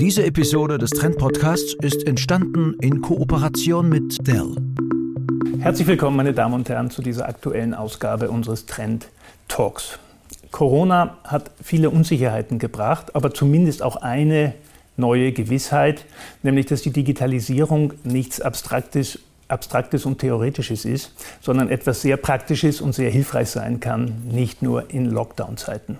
Diese Episode des Trend Podcasts ist entstanden in Kooperation mit Dell. Herzlich willkommen, meine Damen und Herren, zu dieser aktuellen Ausgabe unseres Trend Talks. Corona hat viele Unsicherheiten gebracht, aber zumindest auch eine neue Gewissheit, nämlich dass die Digitalisierung nichts Abstraktes, Abstraktes und Theoretisches ist, sondern etwas sehr Praktisches und sehr hilfreich sein kann, nicht nur in Lockdown-Zeiten.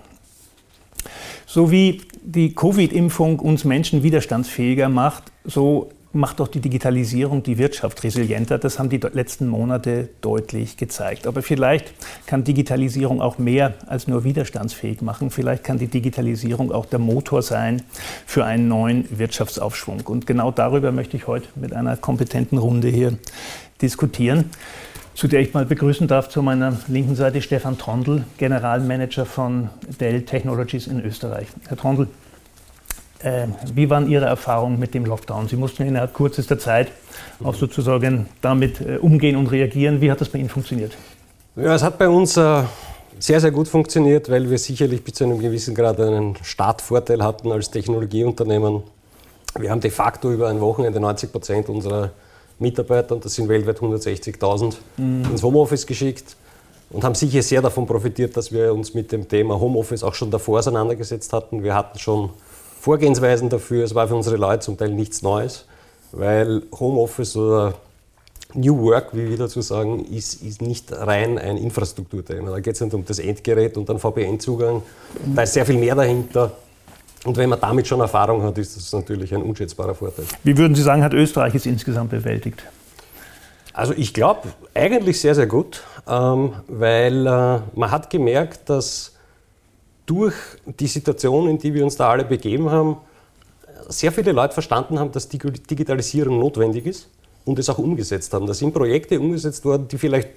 So wie die Covid-Impfung uns Menschen widerstandsfähiger macht, so macht doch die Digitalisierung die Wirtschaft resilienter. Das haben die letzten Monate deutlich gezeigt. Aber vielleicht kann Digitalisierung auch mehr als nur widerstandsfähig machen. Vielleicht kann die Digitalisierung auch der Motor sein für einen neuen Wirtschaftsaufschwung. Und genau darüber möchte ich heute mit einer kompetenten Runde hier diskutieren zu der ich mal begrüßen darf zu meiner linken Seite Stefan Trondl, Generalmanager von Dell Technologies in Österreich. Herr Trondl, äh, wie waren Ihre Erfahrungen mit dem Lockdown? Sie mussten innerhalb kürzester Zeit auch sozusagen damit äh, umgehen und reagieren. Wie hat das bei Ihnen funktioniert? Ja, es hat bei uns äh, sehr, sehr gut funktioniert, weil wir sicherlich bis zu einem gewissen Grad einen Startvorteil hatten als Technologieunternehmen. Wir haben de facto über ein Wochenende 90 Prozent unserer Mitarbeiter, und das sind weltweit 160.000, mhm. ins Homeoffice geschickt und haben sicher sehr davon profitiert, dass wir uns mit dem Thema Homeoffice auch schon davor auseinandergesetzt hatten. Wir hatten schon Vorgehensweisen dafür. Es war für unsere Leute zum Teil nichts Neues, weil Homeoffice oder New Work, wie wir dazu sagen, ist, ist nicht rein ein Infrastrukturthema. Da geht es nicht um das Endgerät und den VPN-Zugang. Da ist sehr viel mehr dahinter. Und wenn man damit schon Erfahrung hat, ist das natürlich ein unschätzbarer Vorteil. Wie würden Sie sagen, hat Österreich es insgesamt bewältigt? Also ich glaube eigentlich sehr, sehr gut, ähm, weil äh, man hat gemerkt, dass durch die Situation, in die wir uns da alle begeben haben, sehr viele Leute verstanden haben, dass Digitalisierung notwendig ist und es auch umgesetzt haben. Da sind Projekte umgesetzt worden, die vielleicht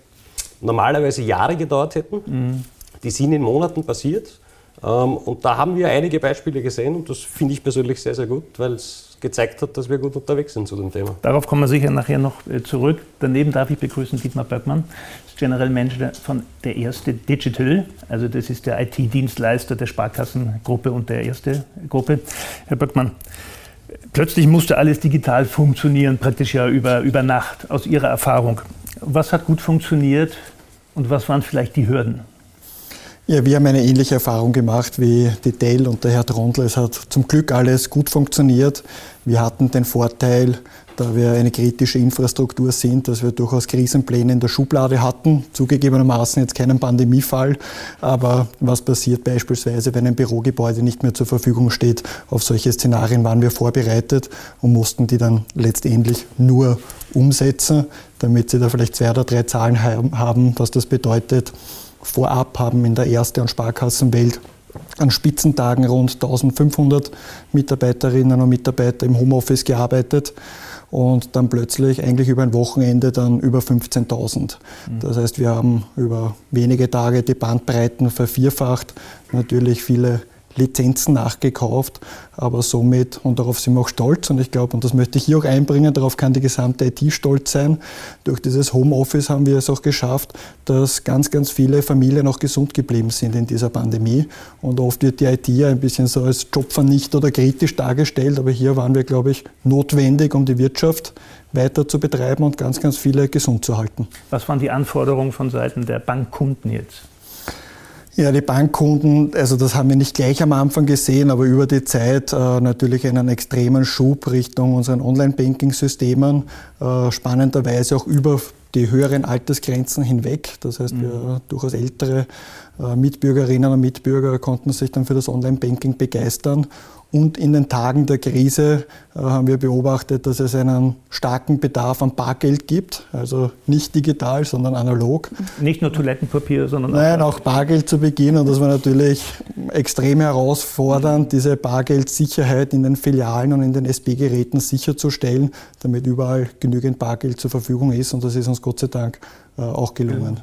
normalerweise Jahre gedauert hätten. Mhm. Die sind in Monaten passiert. Ähm, und da haben wir einige Beispiele gesehen und das finde ich persönlich sehr, sehr gut, weil es gezeigt hat, dass wir gut unterwegs sind zu dem Thema. Darauf kommen wir sicher nachher noch äh, zurück. Daneben darf ich begrüßen Dietmar Böckmann, General Manager von der Erste Digital. Also das ist der IT-Dienstleister der Sparkassengruppe und der Erste Gruppe. Herr Böckmann, plötzlich musste alles digital funktionieren, praktisch ja über, über Nacht, aus Ihrer Erfahrung. Was hat gut funktioniert und was waren vielleicht die Hürden? Ja, wir haben eine ähnliche Erfahrung gemacht wie die Dell und der Herr Trondl. Es hat zum Glück alles gut funktioniert. Wir hatten den Vorteil, da wir eine kritische Infrastruktur sind, dass wir durchaus Krisenpläne in der Schublade hatten. Zugegebenermaßen jetzt keinen Pandemiefall, aber was passiert beispielsweise, wenn ein Bürogebäude nicht mehr zur Verfügung steht? Auf solche Szenarien waren wir vorbereitet und mussten die dann letztendlich nur umsetzen, damit Sie da vielleicht zwei oder drei Zahlen haben, was das bedeutet vorab haben in der Erste- und Sparkassenwelt an Spitzentagen rund 1500 Mitarbeiterinnen und Mitarbeiter im Homeoffice gearbeitet und dann plötzlich eigentlich über ein Wochenende dann über 15.000. Mhm. Das heißt, wir haben über wenige Tage die Bandbreiten vervierfacht, natürlich viele Lizenzen nachgekauft, aber somit, und darauf sind wir auch stolz, und ich glaube, und das möchte ich hier auch einbringen, darauf kann die gesamte IT stolz sein. Durch dieses Homeoffice haben wir es auch geschafft, dass ganz, ganz viele Familien auch gesund geblieben sind in dieser Pandemie. Und oft wird die IT ja ein bisschen so als Jobvernichter oder kritisch dargestellt, aber hier waren wir, glaube ich, notwendig, um die Wirtschaft weiter zu betreiben und ganz, ganz viele gesund zu halten. Was waren die Anforderungen von Seiten der Bankkunden jetzt? Ja, die Bankkunden, also das haben wir nicht gleich am Anfang gesehen, aber über die Zeit äh, natürlich einen extremen Schub Richtung unseren Online-Banking-Systemen, äh, spannenderweise auch über die höheren Altersgrenzen hinweg. Das heißt, mhm. wir durchaus ältere äh, Mitbürgerinnen und Mitbürger konnten sich dann für das Online-Banking begeistern und in den Tagen der Krise äh, haben wir beobachtet, dass es einen starken Bedarf an Bargeld gibt, also nicht digital, sondern analog. Nicht nur Toilettenpapier, sondern Nein, auch Bargeld zu Beginn. Und das war natürlich extrem herausfordernd, diese Bargeldsicherheit in den Filialen und in den SB-Geräten sicherzustellen, damit überall genügend Bargeld zur Verfügung ist. Und das ist uns Gott sei Dank äh, auch gelungen.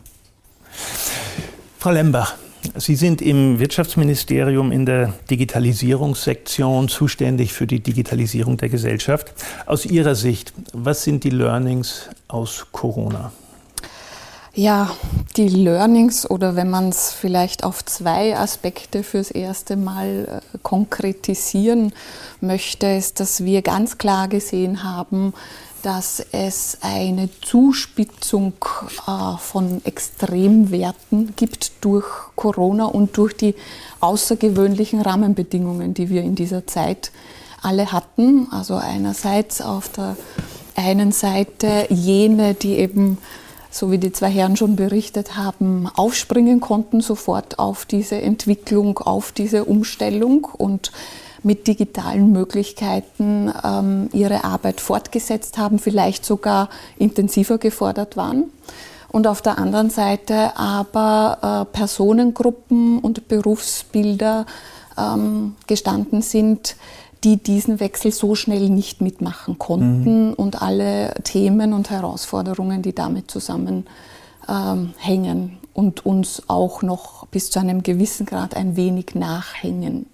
Frau Lembach, Sie sind im Wirtschaftsministerium in der Digitalisierungssektion zuständig für die Digitalisierung der Gesellschaft. Aus Ihrer Sicht, was sind die Learnings aus Corona? Ja, die Learnings oder wenn man es vielleicht auf zwei Aspekte fürs erste Mal äh, konkretisieren möchte, ist, dass wir ganz klar gesehen haben, dass es eine Zuspitzung äh, von Extremwerten gibt durch Corona und durch die außergewöhnlichen Rahmenbedingungen, die wir in dieser Zeit alle hatten. Also einerseits auf der einen Seite jene, die eben, so wie die zwei Herren schon berichtet haben, aufspringen konnten sofort auf diese Entwicklung, auf diese Umstellung und mit digitalen Möglichkeiten ähm, ihre Arbeit fortgesetzt haben, vielleicht sogar intensiver gefordert waren. Und auf der anderen Seite aber äh, Personengruppen und Berufsbilder ähm, gestanden sind, die diesen Wechsel so schnell nicht mitmachen konnten mhm. und alle Themen und Herausforderungen, die damit zusammenhängen ähm, und uns auch noch bis zu einem gewissen Grad ein wenig nachhängen.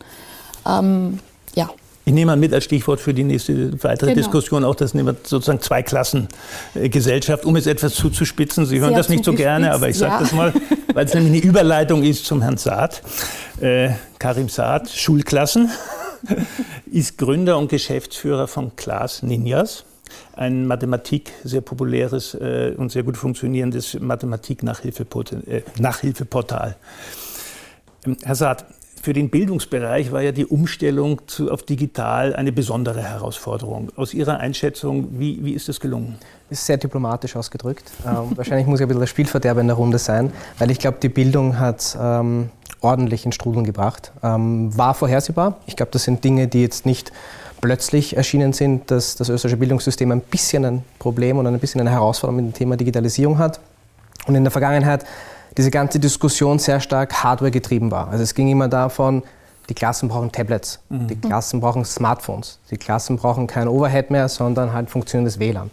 Ähm, ja. Ich nehme mal mit als Stichwort für die nächste weitere genau. Diskussion auch, das nehmen wir sozusagen Zweiklassengesellschaft, um es etwas zuzuspitzen. Sie hören Sehr das nicht so gerne, aber ich sage ja. das mal, weil es nämlich eine Überleitung ist zum Herrn Saad. Äh, Karim Saad, Schulklassen, ist Gründer und Geschäftsführer von Class Ninjas ein Mathematik, sehr populäres äh, und sehr gut funktionierendes Mathematik-Nachhilfeportal. Äh, ähm, Herr Saad, für den Bildungsbereich war ja die Umstellung zu, auf digital eine besondere Herausforderung. Aus Ihrer Einschätzung, wie, wie ist das gelungen? Das ist sehr diplomatisch ausgedrückt. Ähm, wahrscheinlich muss ich ein bisschen der Spielverderber in der Runde sein, weil ich glaube, die Bildung hat ähm, ordentlich in Strudeln gebracht. Ähm, war vorhersehbar. Ich glaube, das sind Dinge, die jetzt nicht plötzlich erschienen sind, dass das österreichische Bildungssystem ein bisschen ein Problem und ein bisschen eine Herausforderung mit dem Thema Digitalisierung hat. Und in der Vergangenheit diese ganze Diskussion sehr stark Hardware getrieben war. Also es ging immer davon, die Klassen brauchen Tablets, mhm. die Klassen brauchen Smartphones, die Klassen brauchen kein Overhead mehr, sondern halt funktionierendes WLAN.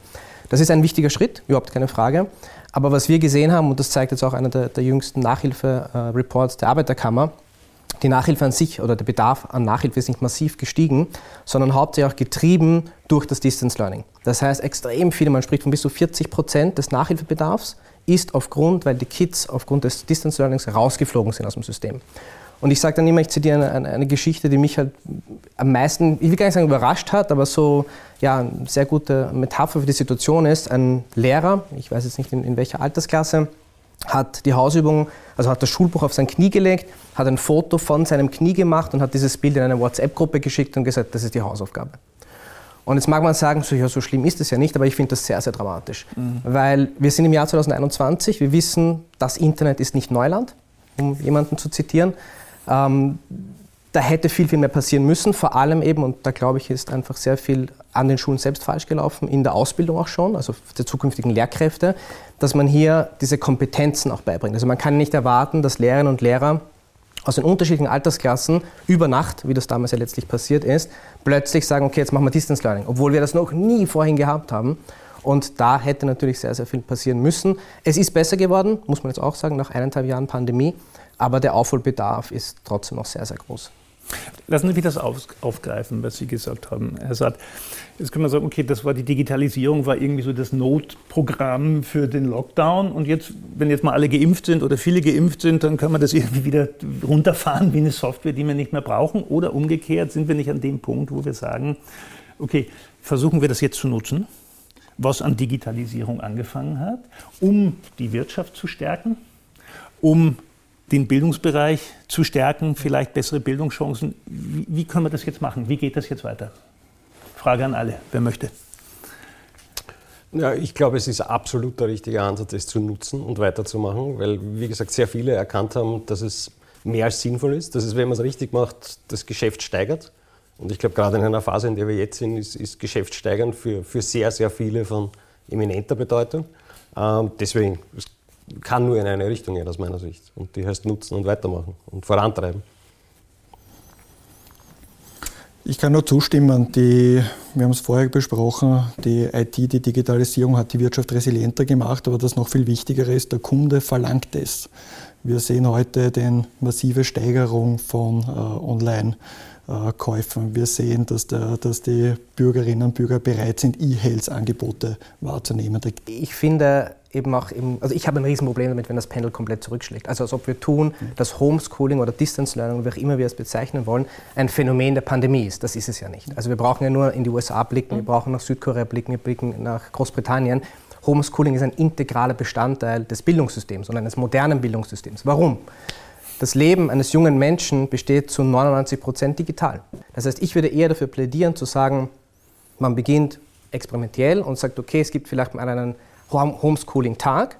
Das ist ein wichtiger Schritt, überhaupt keine Frage. Aber was wir gesehen haben, und das zeigt jetzt auch einer der, der jüngsten Nachhilfe-Reports der Arbeiterkammer, die Nachhilfe an sich oder der Bedarf an Nachhilfe ist nicht massiv gestiegen, sondern hauptsächlich auch getrieben durch das Distance Learning. Das heißt, extrem viele, man spricht von bis zu 40 Prozent des Nachhilfebedarfs, ist aufgrund, weil die Kids aufgrund des Distance Learnings rausgeflogen sind aus dem System. Und ich sage dann immer, ich zitiere eine, eine, eine, Geschichte, die mich halt am meisten, ich will gar nicht sagen überrascht hat, aber so ja, eine sehr gute Metapher für die Situation ist. Ein Lehrer, ich weiß jetzt nicht in, in welcher Altersklasse, hat die Hausübung, also hat das Schulbuch auf sein Knie gelegt, hat ein Foto von seinem Knie gemacht und hat dieses Bild in eine WhatsApp-Gruppe geschickt und gesagt, das ist die Hausaufgabe. Und jetzt mag man sagen, so, ja, so schlimm ist es ja nicht, aber ich finde das sehr, sehr dramatisch. Mhm. Weil wir sind im Jahr 2021, wir wissen, das Internet ist nicht Neuland, um jemanden zu zitieren. Ähm, da hätte viel, viel mehr passieren müssen, vor allem eben, und da glaube ich, ist einfach sehr viel an den Schulen selbst falsch gelaufen, in der Ausbildung auch schon, also der zukünftigen Lehrkräfte, dass man hier diese Kompetenzen auch beibringt. Also man kann nicht erwarten, dass Lehrerinnen und Lehrer aus den unterschiedlichen Altersklassen über Nacht, wie das damals ja letztlich passiert ist, plötzlich sagen, okay, jetzt machen wir Distance Learning, obwohl wir das noch nie vorhin gehabt haben. Und da hätte natürlich sehr, sehr viel passieren müssen. Es ist besser geworden, muss man jetzt auch sagen, nach eineinhalb Jahren Pandemie, aber der Aufholbedarf ist trotzdem noch sehr, sehr groß. Lassen Sie mich das auf, aufgreifen, was Sie gesagt haben, Herr Saad. Jetzt können wir sagen, okay, das war die Digitalisierung, war irgendwie so das Notprogramm für den Lockdown. Und jetzt, wenn jetzt mal alle geimpft sind oder viele geimpft sind, dann können wir das irgendwie wieder runterfahren wie eine Software, die wir nicht mehr brauchen. Oder umgekehrt sind wir nicht an dem Punkt, wo wir sagen, okay, versuchen wir das jetzt zu nutzen, was an Digitalisierung angefangen hat, um die Wirtschaft zu stärken, um den Bildungsbereich zu stärken, vielleicht bessere Bildungschancen. Wie, wie können wir das jetzt machen? Wie geht das jetzt weiter? Frage an alle, wer möchte. Ja, ich glaube, es ist absolut der richtige Ansatz, es zu nutzen und weiterzumachen, weil, wie gesagt, sehr viele erkannt haben, dass es mehr als sinnvoll ist, dass es, wenn man es richtig macht, das Geschäft steigert. Und ich glaube, gerade in einer Phase, in der wir jetzt sind, ist, ist Geschäft steigern für, für sehr, sehr viele von eminenter Bedeutung. Ähm, deswegen, kann nur in eine Richtung gehen, aus meiner Sicht. Und die heißt nutzen und weitermachen und vorantreiben. Ich kann nur zustimmen. Die wir haben es vorher besprochen, die IT, die Digitalisierung hat die Wirtschaft resilienter gemacht, aber das noch viel Wichtigere ist, der Kunde verlangt es. Wir sehen heute die massive Steigerung von äh, Online- Käufen. Wir sehen, dass, der, dass, die Bürgerinnen und Bürger bereit sind, E-Health-Angebote wahrzunehmen. Ich finde, eben auch, eben, also ich habe ein Riesenproblem damit, wenn das Pendel komplett zurückschlägt. Also als ob wir tun, dass Homeschooling oder Distance Learning, wie auch immer wir es bezeichnen wollen, ein Phänomen der Pandemie ist. Das ist es ja nicht. Also wir brauchen ja nur in die USA blicken, wir brauchen nach Südkorea blicken, wir blicken nach Großbritannien. Homeschooling ist ein integraler Bestandteil des Bildungssystems und eines modernen Bildungssystems. Warum? Das Leben eines jungen Menschen besteht zu 99 Prozent digital. Das heißt, ich würde eher dafür plädieren, zu sagen, man beginnt experimentell und sagt, okay, es gibt vielleicht mal einen Homeschooling-Tag,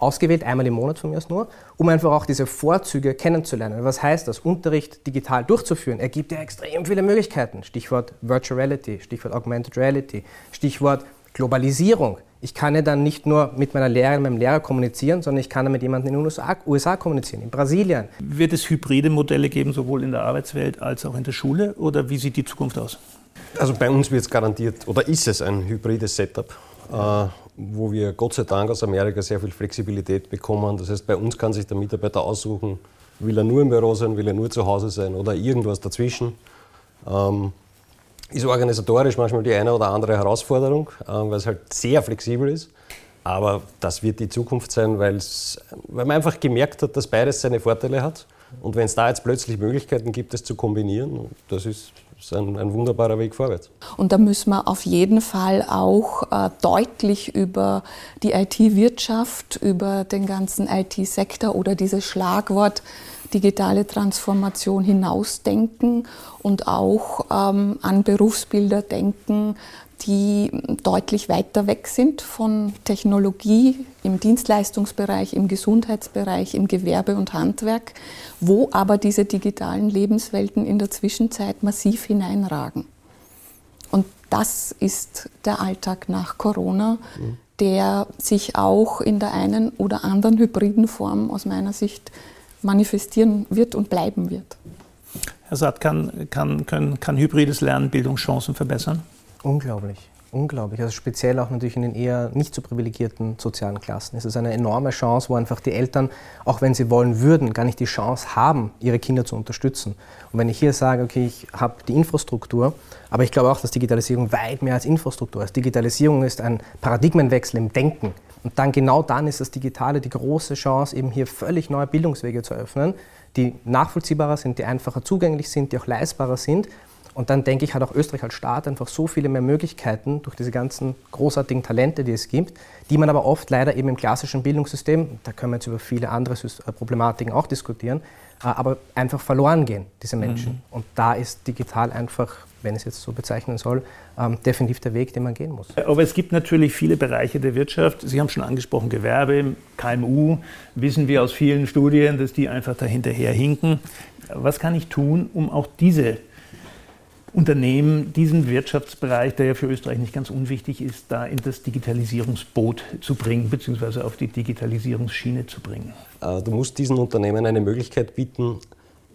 ausgewählt, einmal im Monat von mir aus nur, um einfach auch diese Vorzüge kennenzulernen. Was heißt das? Unterricht digital durchzuführen ergibt ja extrem viele Möglichkeiten. Stichwort Virtual Reality, Stichwort Augmented Reality, Stichwort Globalisierung. Ich kann ja dann nicht nur mit meiner Lehrerin, meinem Lehrer kommunizieren, sondern ich kann dann mit jemandem in den USA, USA kommunizieren, in Brasilien. Wird es hybride Modelle geben, sowohl in der Arbeitswelt als auch in der Schule? Oder wie sieht die Zukunft aus? Also bei uns wird es garantiert, oder ist es ein hybrides Setup. Äh, wo wir Gott sei Dank aus Amerika sehr viel Flexibilität bekommen. Das heißt, bei uns kann sich der Mitarbeiter aussuchen, will er nur im Büro sein, will er nur zu Hause sein oder irgendwas dazwischen. Ähm, ist organisatorisch manchmal die eine oder andere Herausforderung, äh, weil es halt sehr flexibel ist. Aber das wird die Zukunft sein, weil man einfach gemerkt hat, dass beides seine Vorteile hat. Und wenn es da jetzt plötzlich Möglichkeiten gibt, das zu kombinieren, das ist ist ein, ein, wunderbarer Weg vorwärts. Und da müssen wir auf jeden Fall auch äh, deutlich über die IT-Wirtschaft, über den ganzen IT-Sektor oder dieses Schlagwort digitale Transformation hinausdenken und auch ähm, an Berufsbilder denken, die deutlich weiter weg sind von Technologie im Dienstleistungsbereich, im Gesundheitsbereich, im Gewerbe und Handwerk, wo aber diese digitalen Lebenswelten in der Zwischenzeit massiv hineinragen. Und das ist der Alltag nach Corona, der sich auch in der einen oder anderen hybriden Form aus meiner Sicht manifestieren wird und bleiben wird. Herr Satt, kann, kann, können, kann hybrides Lernen Bildungschancen verbessern? Unglaublich. Unglaublich. Also speziell auch natürlich in den eher nicht so privilegierten sozialen Klassen. Es ist eine enorme Chance, wo einfach die Eltern, auch wenn sie wollen würden, gar nicht die Chance haben, ihre Kinder zu unterstützen. Und wenn ich hier sage, okay, ich habe die Infrastruktur, aber ich glaube auch, dass Digitalisierung weit mehr als Infrastruktur ist. Digitalisierung ist ein Paradigmenwechsel im Denken. Und dann genau dann ist das Digitale die große Chance, eben hier völlig neue Bildungswege zu öffnen, die nachvollziehbarer sind, die einfacher zugänglich sind, die auch leistbarer sind und dann denke ich, hat auch Österreich als Staat einfach so viele mehr Möglichkeiten durch diese ganzen großartigen Talente, die es gibt, die man aber oft leider eben im klassischen Bildungssystem, da können wir jetzt über viele andere äh, Problematiken auch diskutieren, äh, aber einfach verloren gehen, diese Menschen. Mhm. Und da ist digital einfach, wenn ich es jetzt so bezeichnen soll, ähm, definitiv der Weg, den man gehen muss. Aber es gibt natürlich viele Bereiche der Wirtschaft. Sie haben schon angesprochen, Gewerbe, KMU, wissen wir aus vielen Studien, dass die einfach dahinterher hinken. Was kann ich tun, um auch diese Unternehmen diesen Wirtschaftsbereich, der ja für Österreich nicht ganz unwichtig ist, da in das Digitalisierungsboot zu bringen, beziehungsweise auf die Digitalisierungsschiene zu bringen? Äh, du musst diesen Unternehmen eine Möglichkeit bieten,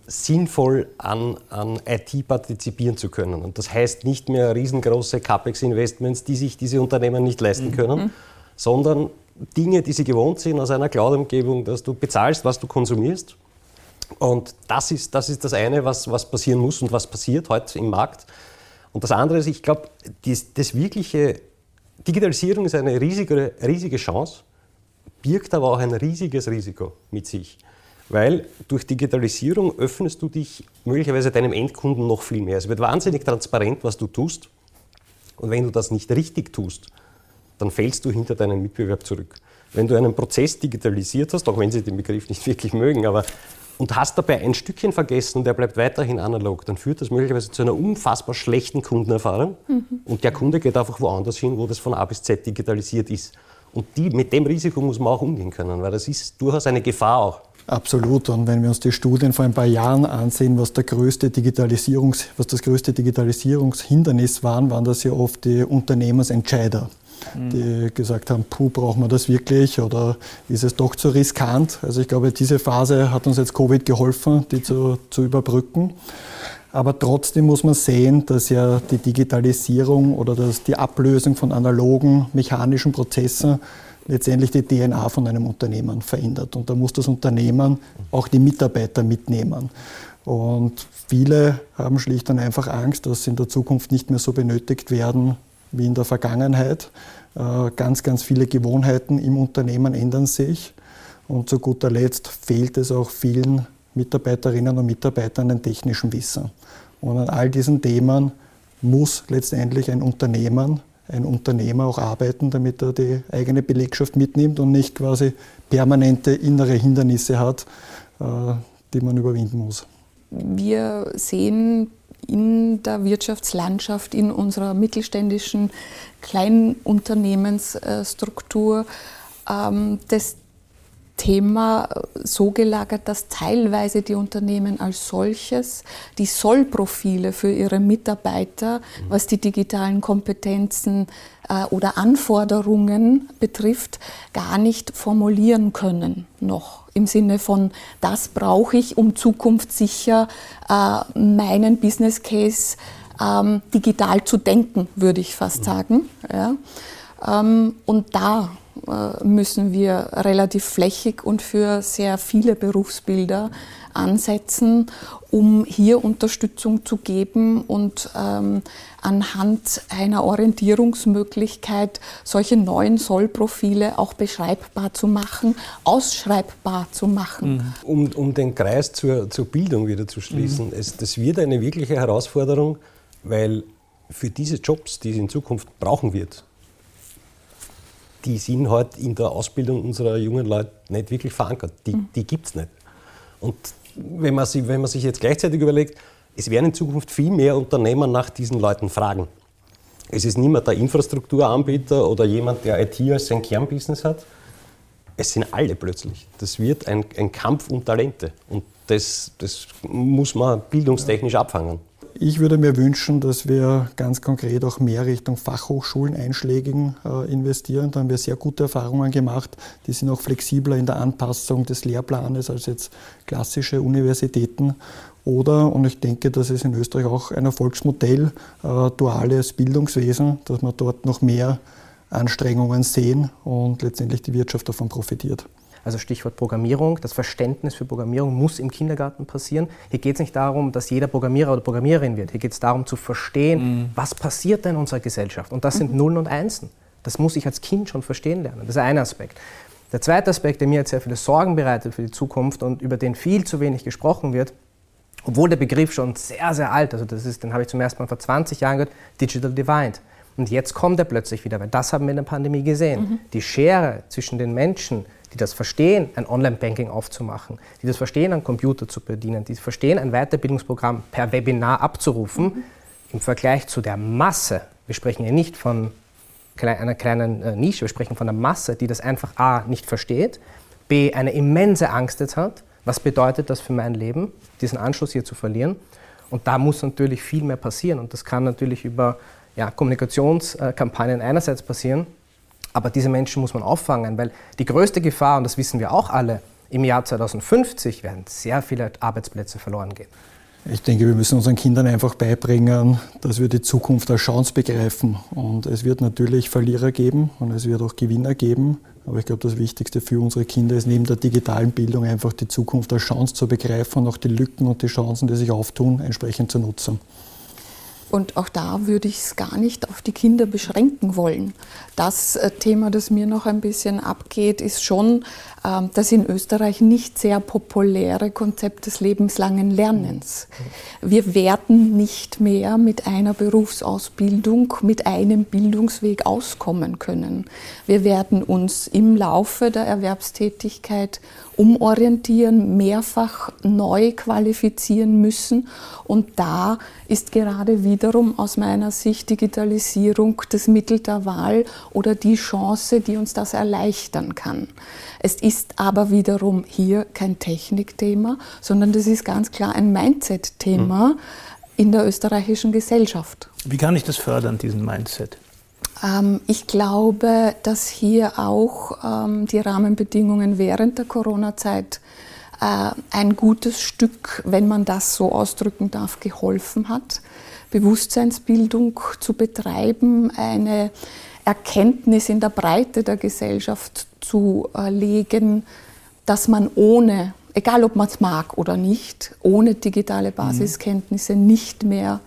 sinnvoll an, an IT partizipieren zu können. Und das heißt nicht mehr riesengroße CAPEX-Investments, die sich diese Unternehmen nicht leisten mhm. können, mhm. sondern Dinge, die sie gewohnt sind aus einer Cloud-Umgebung, dass du bezahlst, was du konsumierst und das ist, das ist das eine, was, was passieren muss und was passiert heute im Markt. Und das andere ist, ich glaube, das, das wirkliche Digitalisierung ist eine riesige, riesige Chance, birgt aber auch ein riesiges Risiko mit sich. Weil durch Digitalisierung öffnest du dich möglicherweise deinem Endkunden noch viel mehr. Es wird wahnsinnig transparent, was du tust. Und wenn du das nicht richtig tust, dann fällst du hinter deinen Mitbewerb zurück. Wenn du einen Prozess digitalisiert hast, auch wenn sie den Begriff nicht wirklich mögen, aber und hast dabei ein Stückchen vergessen, der bleibt weiterhin analog, dann führt das möglicherweise zu einer unfassbar schlechten Kundenerfahrung. Mhm. Und der Kunde geht einfach woanders hin, wo das von A bis Z digitalisiert ist. Und die, mit dem Risiko muss man auch umgehen können, weil das ist durchaus eine Gefahr auch. Absolut. Und wenn wir uns die Studien vor ein paar Jahren ansehen, was, der größte Digitalisierungs, was das größte Digitalisierungshindernis waren, waren das ja oft die Unternehmensentscheider die gesagt haben, puh, brauchen wir das wirklich oder ist es doch zu riskant? Also ich glaube, diese Phase hat uns jetzt Covid geholfen, die zu, zu überbrücken. Aber trotzdem muss man sehen, dass ja die Digitalisierung oder dass die Ablösung von analogen mechanischen Prozessen letztendlich die DNA von einem Unternehmen verändert. Und da muss das Unternehmen auch die Mitarbeiter mitnehmen. Und viele haben schlicht und einfach Angst, dass sie in der Zukunft nicht mehr so benötigt werden wie in der Vergangenheit. Äh, ganz, ganz viele Gewohnheiten im Unternehmen ändern sich. Und zu guter Letzt fehlt es auch vielen Mitarbeiterinnen und Mitarbeitern an technischem Wissen. Und an all diesen Themen muss letztendlich ein Unternehmen, ein Unternehmer auch arbeiten, damit er die eigene Belegschaft mitnimmt und nicht quasi permanente innere Hindernisse hat, äh, die man überwinden muss. Wir sehen in der Wirtschaftslandschaft, in unserer mittelständischen Kleinunternehmensstruktur ähm, das Thema so gelagert, dass teilweise die Unternehmen als solches die Sollprofile für ihre Mitarbeiter, was die digitalen Kompetenzen äh, oder Anforderungen betrifft, gar nicht formulieren können noch. Im Sinne von, das brauche ich, um zukunftssicher äh, meinen Business Case ähm, digital zu denken, würde ich fast sagen. Ja. Ähm, und da müssen wir relativ flächig und für sehr viele Berufsbilder ansetzen, um hier Unterstützung zu geben und ähm, anhand einer Orientierungsmöglichkeit solche neuen Sollprofile auch beschreibbar zu machen, ausschreibbar zu machen. Mhm. Um, um den Kreis zur, zur Bildung wieder zu schließen, mhm. es, das wird eine wirkliche Herausforderung, weil für diese Jobs, die es in Zukunft brauchen wird, die sind halt in der Ausbildung unserer jungen Leute nicht wirklich verankert. Die, mhm. die gibt es nicht. Und wenn man, sich, wenn man sich jetzt gleichzeitig überlegt, es werden in Zukunft viel mehr Unternehmer nach diesen Leuten fragen. Es ist mehr der Infrastrukturanbieter oder jemand, der IT als sein Kernbusiness hat. Es sind alle plötzlich. Das wird ein, ein Kampf um Talente. Und das, das muss man bildungstechnisch abfangen. Ich würde mir wünschen, dass wir ganz konkret auch mehr Richtung Fachhochschulen einschlägigen äh, investieren. Da haben wir sehr gute Erfahrungen gemacht. Die sind auch flexibler in der Anpassung des Lehrplanes als jetzt klassische Universitäten. Oder, und ich denke, das ist in Österreich auch ein Erfolgsmodell, äh, duales Bildungswesen, dass wir dort noch mehr Anstrengungen sehen und letztendlich die Wirtschaft davon profitiert. Also Stichwort Programmierung. Das Verständnis für Programmierung muss im Kindergarten passieren. Hier geht es nicht darum, dass jeder Programmierer oder Programmiererin wird. Hier geht es darum zu verstehen, mhm. was passiert da in unserer Gesellschaft. Und das sind mhm. Nullen und Einsen. Das muss ich als Kind schon verstehen lernen. Das ist ein Aspekt. Der zweite Aspekt, der mir jetzt sehr viele Sorgen bereitet für die Zukunft und über den viel zu wenig gesprochen wird, obwohl der Begriff schon sehr, sehr alt, also das ist, den habe ich zum ersten Mal vor 20 Jahren gehört, Digital Divide. Und jetzt kommt er plötzlich wieder, weil das haben wir in der Pandemie gesehen. Mhm. Die Schere zwischen den Menschen, die das verstehen, ein Online-Banking aufzumachen, die das verstehen, einen Computer zu bedienen, die verstehen, ein Weiterbildungsprogramm per Webinar abzurufen, mhm. im Vergleich zu der Masse, wir sprechen hier nicht von einer kleinen äh, Nische, wir sprechen von einer Masse, die das einfach A nicht versteht, B eine immense Angst jetzt hat, was bedeutet das für mein Leben, diesen Anschluss hier zu verlieren. Und da muss natürlich viel mehr passieren und das kann natürlich über ja, Kommunikationskampagnen einerseits passieren, aber diese Menschen muss man auffangen, weil die größte Gefahr, und das wissen wir auch alle, im Jahr 2050 werden sehr viele Arbeitsplätze verloren gehen. Ich denke, wir müssen unseren Kindern einfach beibringen, dass wir die Zukunft als Chance begreifen. Und es wird natürlich Verlierer geben und es wird auch Gewinner geben. Aber ich glaube, das Wichtigste für unsere Kinder ist neben der digitalen Bildung einfach die Zukunft als Chance zu begreifen und auch die Lücken und die Chancen, die sich auftun, entsprechend zu nutzen. Und auch da würde ich es gar nicht auf die Kinder beschränken wollen. Das äh, Thema, das mir noch ein bisschen abgeht, ist schon das in Österreich nicht sehr populäre Konzept des lebenslangen Lernens. Wir werden nicht mehr mit einer Berufsausbildung, mit einem Bildungsweg auskommen können. Wir werden uns im Laufe der Erwerbstätigkeit umorientieren, mehrfach neu qualifizieren müssen. Und da ist gerade wiederum aus meiner Sicht Digitalisierung das Mittel der Wahl oder die Chance, die uns das erleichtern kann. Es ist aber wiederum hier kein Technikthema, sondern das ist ganz klar ein Mindset-Thema mhm. in der österreichischen Gesellschaft. Wie kann ich das fördern, diesen Mindset? Ähm, ich glaube, dass hier auch ähm, die Rahmenbedingungen während der Corona-Zeit äh, ein gutes Stück, wenn man das so ausdrücken darf, geholfen hat. Bewusstseinsbildung zu betreiben, eine Erkenntnis in der Breite der Gesellschaft zu äh, legen, dass man ohne, egal ob man es mag oder nicht, ohne digitale mhm. Basiskenntnisse nicht mehr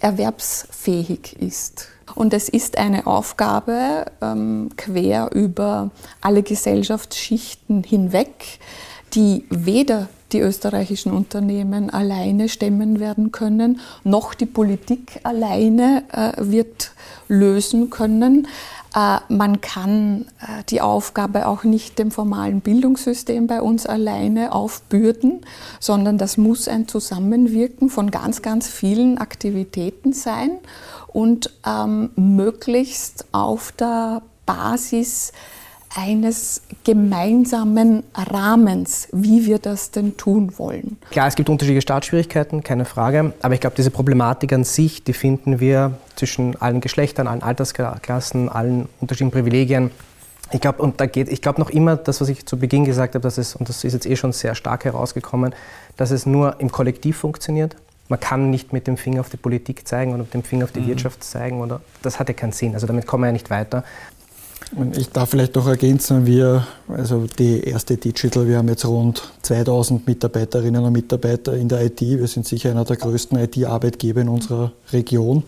erwerbsfähig ist. Und es ist eine Aufgabe ähm, quer über alle Gesellschaftsschichten hinweg, die weder die österreichischen Unternehmen alleine stemmen werden können, noch die Politik alleine äh, wird lösen können. Äh, man kann äh, die Aufgabe auch nicht dem formalen Bildungssystem bei uns alleine aufbürden, sondern das muss ein Zusammenwirken von ganz, ganz vielen Aktivitäten sein und ähm, möglichst auf der Basis eines gemeinsamen Rahmens, wie wir das denn tun wollen. Klar, es gibt unterschiedliche Startschwierigkeiten, keine Frage. Aber ich glaube, diese Problematik an sich, die finden wir zwischen allen Geschlechtern, allen Altersklassen, allen unterschiedlichen Privilegien. Ich glaube, und da geht, ich glaube noch immer, das, was ich zu Beginn gesagt habe, dass es, und das ist jetzt eh schon sehr stark herausgekommen, dass es nur im Kollektiv funktioniert. Man kann nicht mit dem Finger auf die Politik zeigen oder mit dem Finger auf die mhm. Wirtschaft zeigen. Oder, das hat ja keinen Sinn. Also damit kommen wir ja nicht weiter. Ich darf vielleicht noch ergänzen, wir, also die erste Digital, wir haben jetzt rund 2000 Mitarbeiterinnen und Mitarbeiter in der IT. Wir sind sicher einer der größten IT-Arbeitgeber in unserer Region.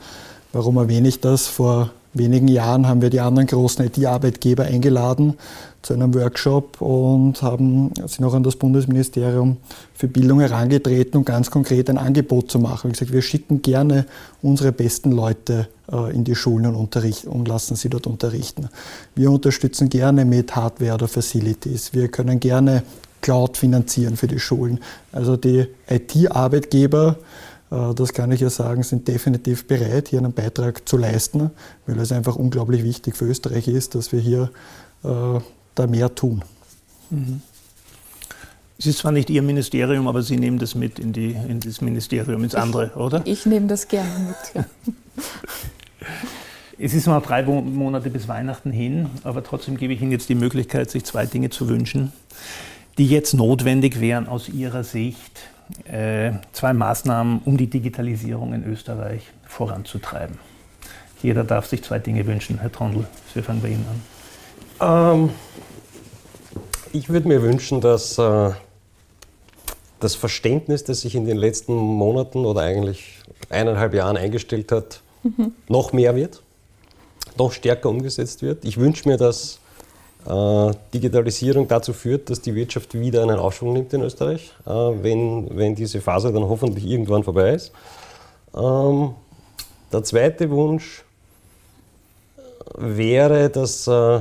Warum erwähne ich das? Vor wenigen Jahren haben wir die anderen großen IT-Arbeitgeber eingeladen zu einem Workshop und haben, sind auch an das Bundesministerium für Bildung herangetreten, um ganz konkret ein Angebot zu machen. Wie gesagt, wir schicken gerne unsere besten Leute äh, in die Schulen und, und lassen sie dort unterrichten. Wir unterstützen gerne mit Hardware oder Facilities. Wir können gerne Cloud finanzieren für die Schulen. Also die IT-Arbeitgeber, das kann ich ja sagen, sind definitiv bereit, hier einen Beitrag zu leisten, weil es einfach unglaublich wichtig für Österreich ist, dass wir hier äh, da mehr tun. Mhm. Es ist zwar nicht Ihr Ministerium, aber Sie nehmen das mit in, die, in das Ministerium, ins andere, ich, oder? Ich nehme das gerne mit, ja. Es ist noch drei Monate bis Weihnachten hin, aber trotzdem gebe ich Ihnen jetzt die Möglichkeit, sich zwei Dinge zu wünschen, die jetzt notwendig wären aus Ihrer Sicht. Äh, zwei Maßnahmen, um die Digitalisierung in Österreich voranzutreiben. Jeder darf sich zwei Dinge wünschen. Herr Trondl, wir fangen bei Ihnen an. Ähm, ich würde mir wünschen, dass äh, das Verständnis, das sich in den letzten Monaten oder eigentlich eineinhalb Jahren eingestellt hat, mhm. noch mehr wird, noch stärker umgesetzt wird. Ich wünsche mir, dass Digitalisierung dazu führt, dass die Wirtschaft wieder einen Aufschwung nimmt in Österreich, äh, wenn, wenn diese Phase dann hoffentlich irgendwann vorbei ist. Ähm, der zweite Wunsch wäre, dass äh,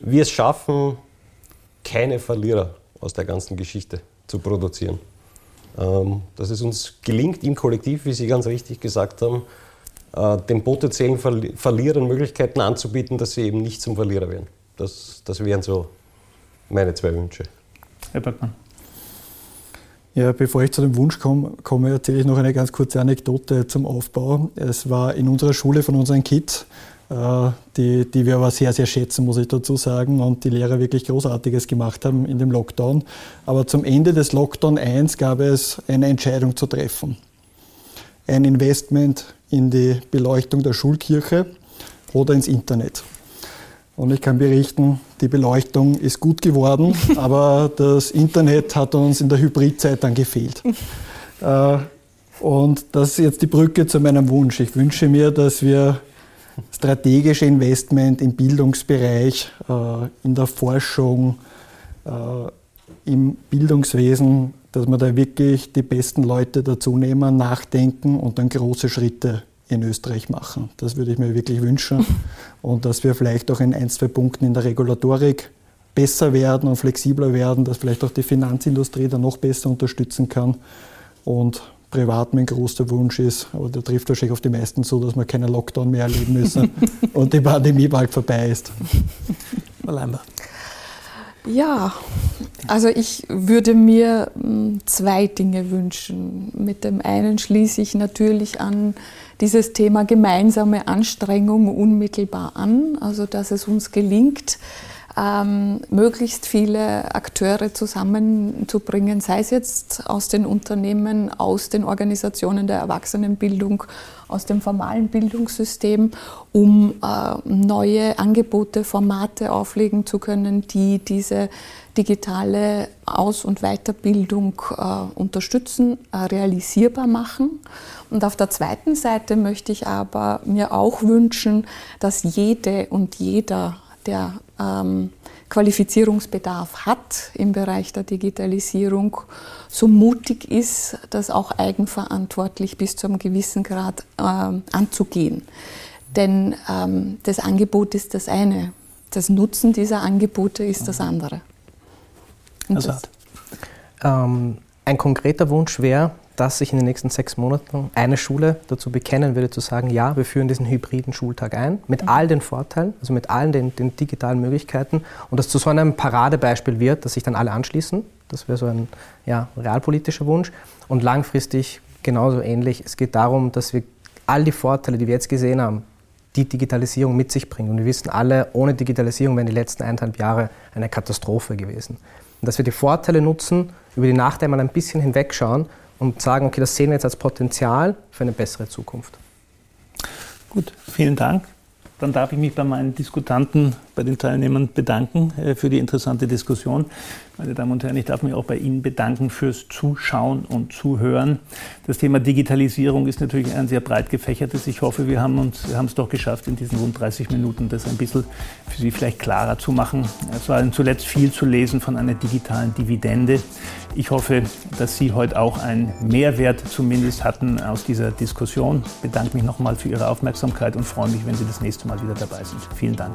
wir es schaffen, keine Verlierer aus der ganzen Geschichte zu produzieren. Ähm, dass es uns gelingt, im Kollektiv, wie Sie ganz richtig gesagt haben, äh, den potenziellen Verlierern Möglichkeiten anzubieten, dass sie eben nicht zum Verlierer werden. Das, das wären so meine zwei Wünsche. Herr Bergmann. Ja, bevor ich zu dem Wunsch komme, komme erzähle ich noch eine ganz kurze Anekdote zum Aufbau. Es war in unserer Schule von unseren Kids äh, die, die wir aber sehr, sehr schätzen, muss ich dazu sagen, und die Lehrer wirklich Großartiges gemacht haben in dem Lockdown. Aber zum Ende des Lockdown 1 gab es eine Entscheidung zu treffen. Ein Investment in die Beleuchtung der Schulkirche oder ins Internet. Und ich kann berichten, die Beleuchtung ist gut geworden, aber das Internet hat uns in der Hybridzeit dann gefehlt. Äh, und das ist jetzt die Brücke zu meinem Wunsch. Ich wünsche mir, dass wir strategische Investment im Bildungsbereich, äh, in der Forschung, äh, im Bildungswesen, dass wir da wirklich die besten Leute dazu nehmen, nachdenken und dann große Schritte in Österreich machen. Das würde ich mir wirklich wünschen. Und dass wir vielleicht auch in ein, zwei Punkten in der Regulatorik besser werden und flexibler werden, dass vielleicht auch die Finanzindustrie da noch besser unterstützen kann. Und privat mein großer Wunsch ist, aber der trifft wahrscheinlich auf die meisten so, dass wir keinen Lockdown mehr erleben müssen und die Pandemie bald vorbei ist. Ja, also ich würde mir hm, zwei Dinge wünschen. Mit dem einen schließe ich natürlich an dieses Thema gemeinsame Anstrengung unmittelbar an, also dass es uns gelingt, ähm, möglichst viele Akteure zusammenzubringen, sei es jetzt aus den Unternehmen, aus den Organisationen der Erwachsenenbildung, aus dem formalen Bildungssystem, um äh, neue Angebote, Formate auflegen zu können, die diese digitale Aus- und Weiterbildung äh, unterstützen, äh, realisierbar machen. Und auf der zweiten Seite möchte ich aber mir auch wünschen, dass jede und jeder, der ähm, Qualifizierungsbedarf hat im Bereich der Digitalisierung, so mutig ist, das auch eigenverantwortlich bis zu einem gewissen Grad ähm, anzugehen. Denn ähm, das Angebot ist das eine, das Nutzen dieser Angebote ist das andere. Also ähm, ein konkreter Wunsch wäre, dass sich in den nächsten sechs Monaten eine Schule dazu bekennen würde, zu sagen, ja, wir führen diesen hybriden Schultag ein, mit mhm. all den Vorteilen, also mit allen den, den, digitalen Möglichkeiten und das zu so einem Paradebeispiel wird, dass sich dann alle anschließen. Das wäre so ein ja, realpolitischer Wunsch. Und langfristig genauso ähnlich. Es geht darum, dass wir all die Vorteile, die wir jetzt gesehen haben, die Digitalisierung mit sich bringt. Und wir wissen alle, ohne Digitalisierung wären die letzten eineinhalb Jahre eine Katastrophe gewesen. Und dass wir die Vorteile nutzen, über die Nachteile mal ein bisschen hinwegschauen und sagen, okay, das sehen wir jetzt als Potenzial für eine bessere Zukunft. Gut, vielen Dank. Dann darf ich mich bei meinen Diskutanten, bei den Teilnehmern bedanken äh, für die interessante Diskussion. Meine Damen und Herren, ich darf mich auch bei Ihnen bedanken fürs Zuschauen und Zuhören. Das Thema Digitalisierung ist natürlich ein sehr breit gefächertes. Ich hoffe, wir haben, uns, haben es doch geschafft, in diesen rund 30 Minuten das ein bisschen für Sie vielleicht klarer zu machen. Es war zuletzt viel zu lesen von einer digitalen Dividende. Ich hoffe, dass Sie heute auch einen Mehrwert zumindest hatten aus dieser Diskussion. Ich bedanke mich nochmal für Ihre Aufmerksamkeit und freue mich, wenn Sie das nächste Mal wieder dabei sind. Vielen Dank.